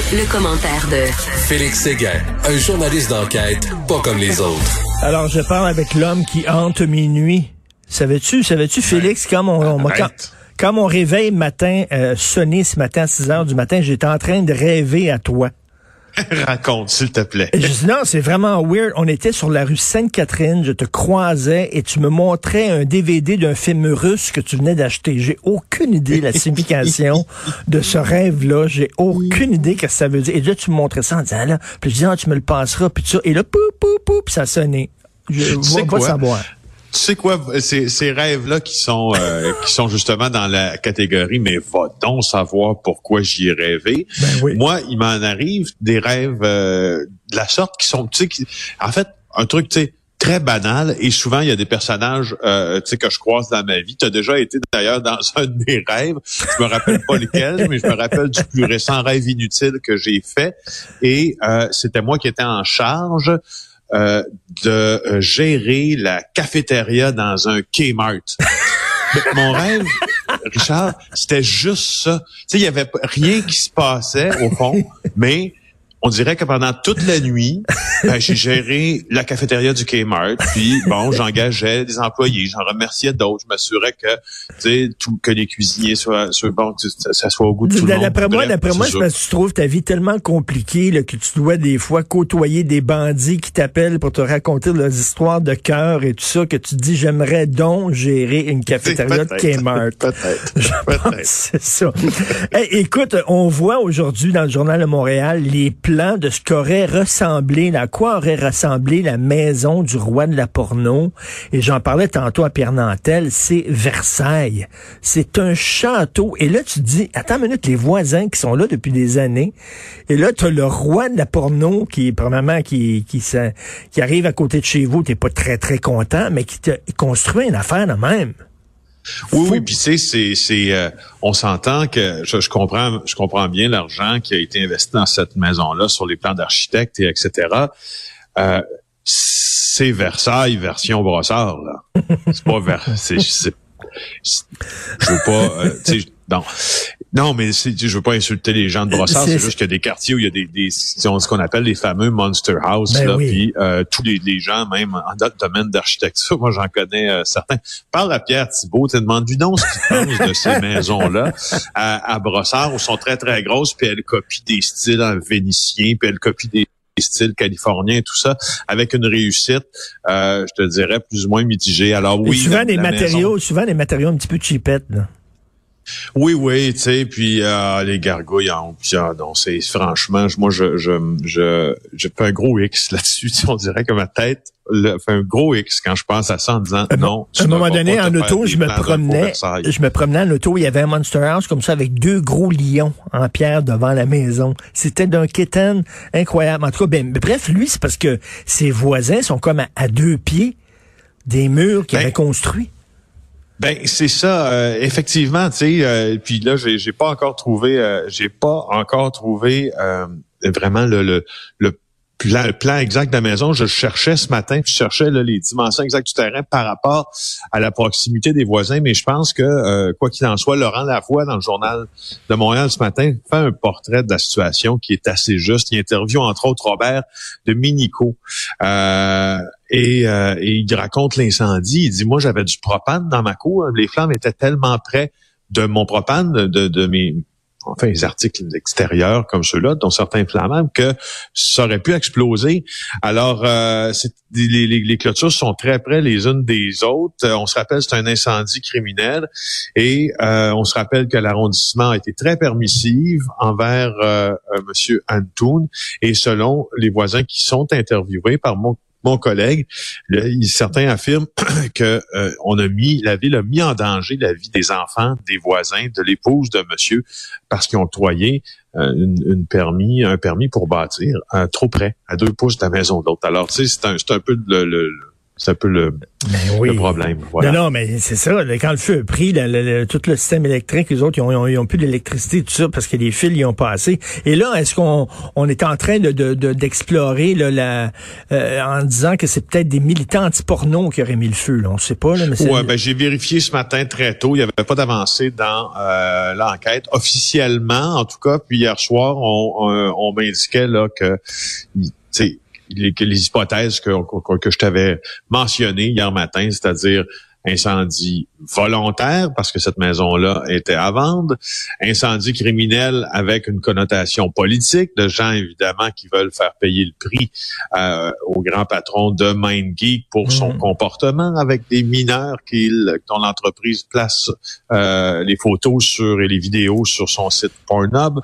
Le, commentaire de Félix Séguin, un journaliste d'enquête pas comme les autres. Alors, je parle avec l'homme qui hante minuit. Savais-tu, savais-tu, Félix, quand mon, quand, mon réveil matin euh, sonnait ce matin à 6 heures du matin, j'étais en train de rêver à toi. Raconte, s'il te plaît. Je dis, non, c'est vraiment weird. On était sur la rue Sainte-Catherine, je te croisais et tu me montrais un DVD d'un film russe que tu venais d'acheter. J'ai aucune idée de la signification de ce rêve-là. J'ai aucune idée ce que ça veut dire. Et là, tu me montrais ça en disant, là, puis je dis, ah, tu me le passeras, puis tout ça. Et là, pou, pou, pou, puis ça sonnait. Je vois savoir tu sais quoi, ces, ces rêves-là qui sont euh, qui sont justement dans la catégorie, mais va donc savoir pourquoi j'y ai rêvé. Ben Moi, il m'en arrive des rêves euh, de la sorte qui sont, tu sais, en fait, un truc, tu sais, très banal et souvent il y a des personnages euh, tu sais que je croise dans ma vie. Tu as déjà été d'ailleurs dans un de mes rêves. Je me rappelle pas lequel, mais je me rappelle du plus récent rêve inutile que j'ai fait et c'était moi qui étais en charge euh, de euh, gérer la cafétéria dans un Kmart. Mon rêve, Richard, c'était juste ça. Tu sais, il y avait rien qui se passait au fond, mais on dirait que pendant toute la nuit, ben, j'ai géré la cafétéria du Kmart. Puis bon, j'engageais des employés, j'en remerciais d'autres. Je m'assurais que, tu sais, tout, que les cuisiniers soient, soient bon, que ça soit au goût de tout le monde. D'après moi, d'après moi, tu trouves ta vie tellement compliquée là, que tu dois des fois côtoyer des bandits qui t'appellent pour te raconter leurs histoires de cœur et tout ça, que tu te dis j'aimerais donc gérer une cafétéria de Kmart. Peut-être. Peut-être. C'est ça. écoute, on voit aujourd'hui dans le journal de Montréal les de ce qu'aurait ressemblé, à quoi aurait ressemblé la maison du roi de la porno. Et j'en parlais tantôt à Pierre Nantel, c'est Versailles. C'est un château. Et là, tu te dis, attends une minute, les voisins qui sont là depuis des années. Et là, tu as le roi de la porno qui, premièrement, qui, qui, qui arrive à côté de chez vous, t'es pas très, très content, mais qui te construit une affaire de même. Oui, oui, puis c'est, c'est, c'est, euh, on s'entend que je, comprends, je comprends bien l'argent qui a été investi dans cette maison-là sur les plans d'architecte et etc. Euh, c'est Versailles version Brossard là. C'est pas vers, c'est, je veux pas, euh, tu sais, non. Non, mais je veux pas insulter les gens de Brossard, c'est juste qu'il y a des quartiers où il y a des, des ce qu'on appelle les fameux monster house, ben là, puis euh, tous les, les, gens, même en domaine d'architecture, moi j'en connais euh, certains. Parle à Pierre Thibault, tu demandes du nom ce qu'il pense de ces maisons-là à, à, Brossard, où sont très très grosses, puis elle copie des styles en vénitien, puis elle copie des styles californiens, tout ça, avec une réussite, euh, je te dirais, plus ou moins mitigée. Alors oui. souvent des matériaux, souvent des matériaux un petit peu cheapettes, là. Oui, oui, tu sais, puis euh, les gargouilles en ah, non, c'est franchement, moi je je je je fais un gros X là-dessus, on dirait que ma tête le, fait un gros X quand je pense à ça en disant non. À un moment donné, en auto, je me promenais, je me promenais en auto, il y avait un Monster House comme ça avec deux gros lions en pierre devant la maison. C'était d'un kitten incroyable. En tout cas, ben, bref, lui, c'est parce que ses voisins sont comme à, deux pieds des murs qu'il ben, avait construits. Ben c'est ça, euh, effectivement, tu sais. Euh, puis là, j'ai, j'ai pas encore trouvé, euh, j'ai pas encore trouvé vraiment le, le, le plan, exact de la maison. Je cherchais ce matin, puis je cherchais les dimensions exactes du terrain par rapport à la proximité des voisins. Mais je pense que quoi qu'il en soit, Laurent Lavoie dans le journal de Montréal ce matin fait un portrait de la situation qui est assez juste. Il interviewe entre autres Robert de Minico. Euh, et, euh, il raconte l'incendie. Il dit, moi, j'avais du propane dans ma cour. Les flammes étaient tellement près de mon propane, de, de mes enfin les articles extérieurs comme ceux-là, dont certains flammables, que ça aurait pu exploser. Alors, euh, les, les, les, clôtures sont très près les unes des autres. on se rappelle, c'est un incendie criminel et euh, on se rappelle que l'arrondissement a été très permissif envers euh, euh Monsieur Antoun et selon les voisins qui sont interviewés par mon mon collègue, certains affirment que euh, on a mis la ville a mis en danger la vie des enfants, des voisins, de l'épouse de monsieur parce qu'ils ont octroyé euh, une, permis, un permis pour bâtir trop près, à deux pouces de la maison d'autre. Alors, tu sais, c'est un, un peu le, C'est un peu le, ben problème. Non, non, mais c'est ça. Quand le feu a pris, tout le système électrique, les autres, ils ont, ils ont, plus d'électricité, tout ça, parce que les fils, ils ont passé. Et là, est-ce qu'on on est en train de, d'explorer la, euh, en disant que c'est peut-être des militants anti-porno qui auraient mis le feu? Là? On ne sait pas. Là, mais ouais, ben, j'ai vérifié ce matin très tôt. Il n'y avait pas d'avancée dans euh, l'enquête. Officiellement, en tout cas, puis hier soir, on, on, on m'indiquait là que les, hypothèses que, que, que je t'avais mentionnées hier matin, c'est-à-dire incendie volontaire parce que cette maison-là était à vendre, incendie criminel avec une connotation politique de gens évidemment qui veulent faire payer le prix euh, au grand patron de MindGeek pour son mhm. comportement avec des mineurs qu'il dont l'entreprise place euh, les photos sur et les vidéos sur son site Pornhub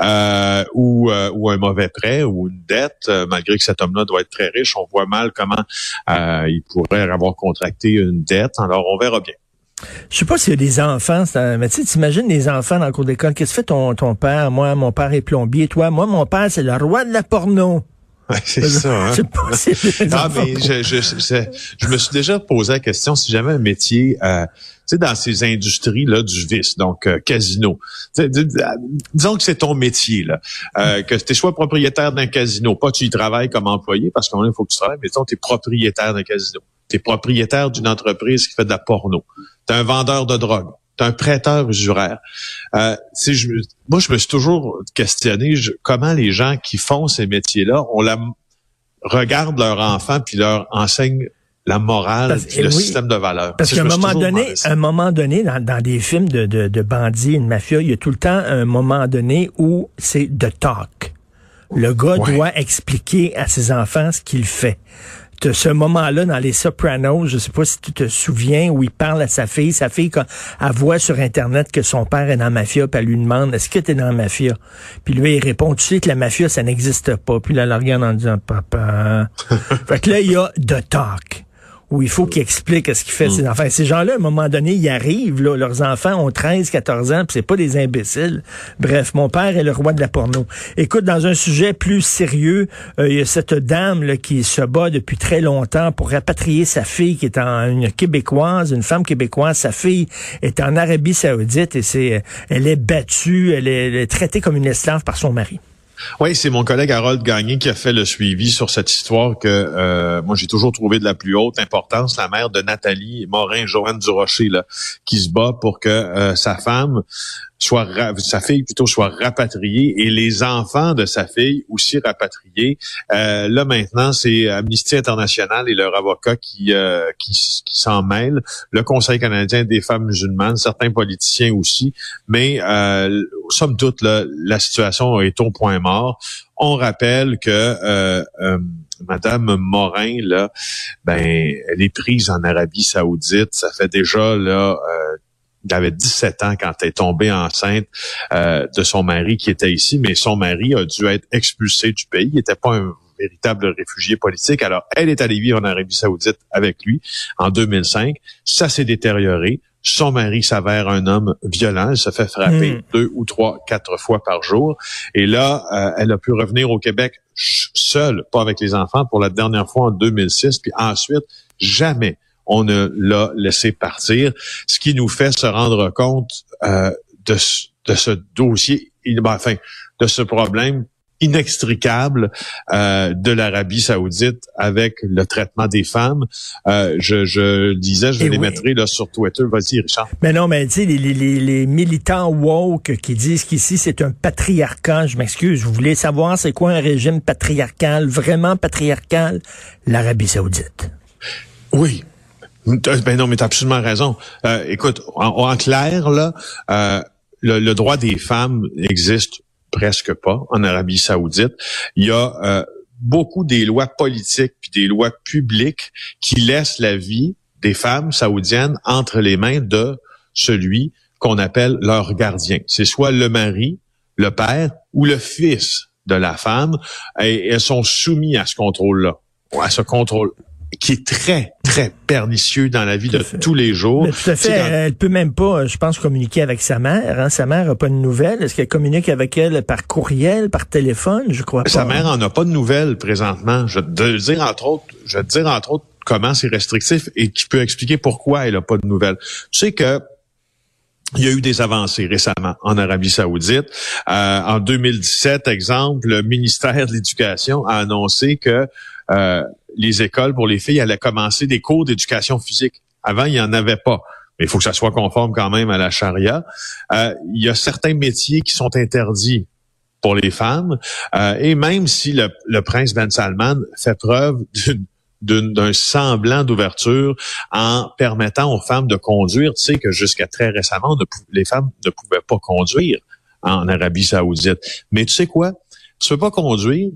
euh, ou, euh, ou un mauvais prêt ou une dette. Malgré que cet homme-là doit être très riche on voit mal comment il pourrait avoir contracté une dette alors on verra bien je sais pas s'il y a des enfants, mais tu t'imagines des enfants dans le cours d'école. Qu'est-ce que fait ton, ton père? Moi, mon père est plombier. Toi, moi, mon père, c'est le roi de la porno. Ouais, c'est ça. Hein? Je sais pas si mais je, je, je, me suis déjà posé la question si jamais un métier, euh, tu sais, dans ces industries-là du vice, donc euh, casino. disons que c'est ton métier, là, euh, que tu sois propriétaire d'un casino, pas tu y travailles comme employé, parce qu'il faut que tu travailles, mais disons tu es propriétaire d'un casino. Tu es propriétaire d'une entreprise qui fait de la porno t'es un vendeur de drogue, t'es un prêteur usuraire. Euh, je, moi, je me suis toujours questionné comment les gens qui font ces métiers-là, on la regardent leur enfant puis leur enseigne la morale, puis le système de valeurs. Parce qu'à un moment donné, un moment donné, dans, dans des films de, de, de bandits, une mafia, il y a tout le temps un moment donné où c'est de talk. Le gars doit expliquer à ses enfants ce qu'il fait ce moment-là dans Les Sopranos, je sais pas si tu te souviens, où il parle à sa fille. Sa fille, quand elle sur Internet que son père est dans la mafia, puis elle lui demande, est-ce que tu es dans la mafia? Puis lui, il répond, tu sais que la mafia, ça n'existe pas. Puis là, elle la regarde en disant, papa. fait que là, il y a The Talk où il faut qu'ils expliquent ce qu'il fait ses mm. enfants. Ces gens-là, à un moment donné, ils arrivent, là, leurs enfants ont 13, 14 ans, puis c'est pas des imbéciles. Bref, mon père est le roi de la porno. Écoute, dans un sujet plus sérieux, euh, il y a cette dame là, qui se bat depuis très longtemps pour rapatrier sa fille qui est en, une québécoise, une femme québécoise. Sa fille est en Arabie saoudite et c'est, elle est battue, elle est, elle est traitée comme une esclave par son mari. Oui, c'est mon collègue Harold Gagné qui a fait le suivi sur cette histoire que euh, moi j'ai toujours trouvé de la plus haute importance, la mère de Nathalie Morin, Joanne Durocher, là, qui se bat pour que euh, sa femme soit sa fille plutôt soit rapatriée et les enfants de sa fille aussi rapatriés. Euh, là maintenant, c'est Amnesty International et leur avocat qui euh, qui, s'en mêlent, le Conseil canadien des femmes musulmanes, certains politiciens aussi, mais euh, somme toute la situation est au point mort. On rappelle que euh, euh, Madame Morin là, ben elle est prise en Arabie Saoudite. Ça fait déjà là euh, avait 17 ans quand elle est tombée enceinte euh, de son mari qui était ici, mais son mari a dû être expulsé du pays. Il n'était pas un véritable réfugié politique. Alors, elle est allée vivre en Arabie saoudite avec lui en 2005. Ça s'est détérioré. Son mari s'avère un homme violent. Elle se fait frapper hmm. deux ou trois, quatre fois par jour. Et là, euh, elle a pu revenir au Québec seule, pas avec les enfants, pour la dernière fois en 2006. Puis ensuite, jamais on ne l'a laissé partir, ce qui nous fait se rendre compte euh, de, de ce dossier, ben, enfin, de ce problème inextricable euh, de l'Arabie saoudite avec le traitement des femmes. Euh, je, je disais, je les mettrai là, sur Twitter. Vas-y, Richard. Mais non, mais tu sais, les, les, les, militants woke qui disent qu'ici, c'est un patriarcat, je m'excuse, vous voulez savoir c'est quoi un régime patriarcal, vraiment patriarcal? L'Arabie saoudite. Oui, ben non, mais tu as absolument raison. Euh, écoute, en, clair, là, euh, le, droit des femmes n'existe presque pas en Arabie saoudite. Il y a euh, beaucoup des lois politiques puis des lois publiques qui laissent la vie des femmes saoudiennes entre les mains de celui qu'on appelle leur gardien. C'est soit le mari, le père ou le fils de la femme, elles sont soumises à ce contrôle-là, à ce contrôle qui est très, très pernicieux dans la vie de tous les jours. tout à fait. Elle peut même pas, je pense, communiquer avec sa mère. Hein. Sa mère n'a pas de nouvelles. Est-ce qu'elle communique avec elle par courriel, par téléphone? Je crois pas. Sa mère en a pas de nouvelles présentement. Je vais te dire, entre autres, je vais te dire, entre autres, comment c'est restrictif et qui peut expliquer pourquoi elle n'a pas de nouvelles. Tu sais que il y a eu des avancées récemment en Arabie Saoudite. Euh, en 2017, exemple, le ministère de l'Éducation a annoncé que euh, les écoles pour les filles allaient commencer des cours d'éducation physique. Avant, il n'y en avait pas. Mais il faut que ça soit conforme quand même à la charia. Euh, il y a certains métiers qui sont interdits pour les femmes. Euh, et même si le, prince Ben Salman fait preuve d'un semblant d'ouverture en permettant aux femmes de conduire. Tu sais que jusqu'à très récemment, les femmes ne pouvaient pas conduire en Arabie saoudite. Mais tu sais quoi? Tu peux pas conduire.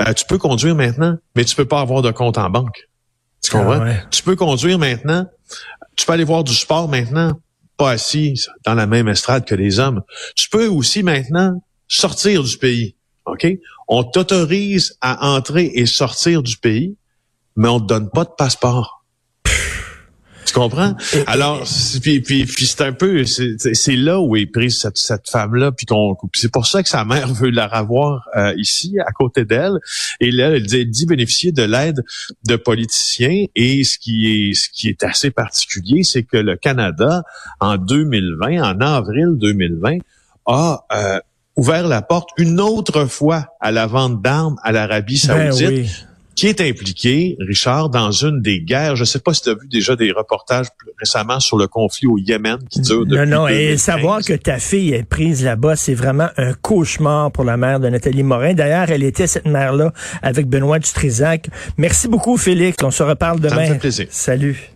Euh, tu peux conduire maintenant, mais tu peux pas avoir de compte en banque. Tu comprends? Ah tu peux conduire maintenant. Tu peux aller voir du sport maintenant, pas assis dans la même estrade que les hommes. Tu peux aussi maintenant sortir du pays. OK? On t'autorise à entrer et sortir du pays mais on te donne pas de passeport. Tu comprends? Alors, puis, puis, puis c'est un peu, c'est là où est prise cette, cette femme-là, puis qu'on, c'est pour ça que sa mère veut la revoir euh, ici, à côté d'elle. Et là, elle dit, elle dit bénéficier de l'aide de politiciens. Et ce qui est, ce qui est assez particulier, c'est que le Canada, en 2020, en avril 2020, a euh, ouvert la porte une autre fois à la vente d'armes à l'Arabie ben saoudite qui est impliqué, Richard, dans une des guerres. Je ne sais pas si tu as vu déjà des reportages récemment sur le conflit au Yémen qui dure depuis Non, non, et savoir que ta fille est prise là-bas, c'est vraiment un cauchemar pour la mère de Nathalie Morin. D'ailleurs, elle était cette mère-là avec Benoît Dutrisac. Merci beaucoup, Félix. On se reparle demain. Ça me fait plaisir. Salut.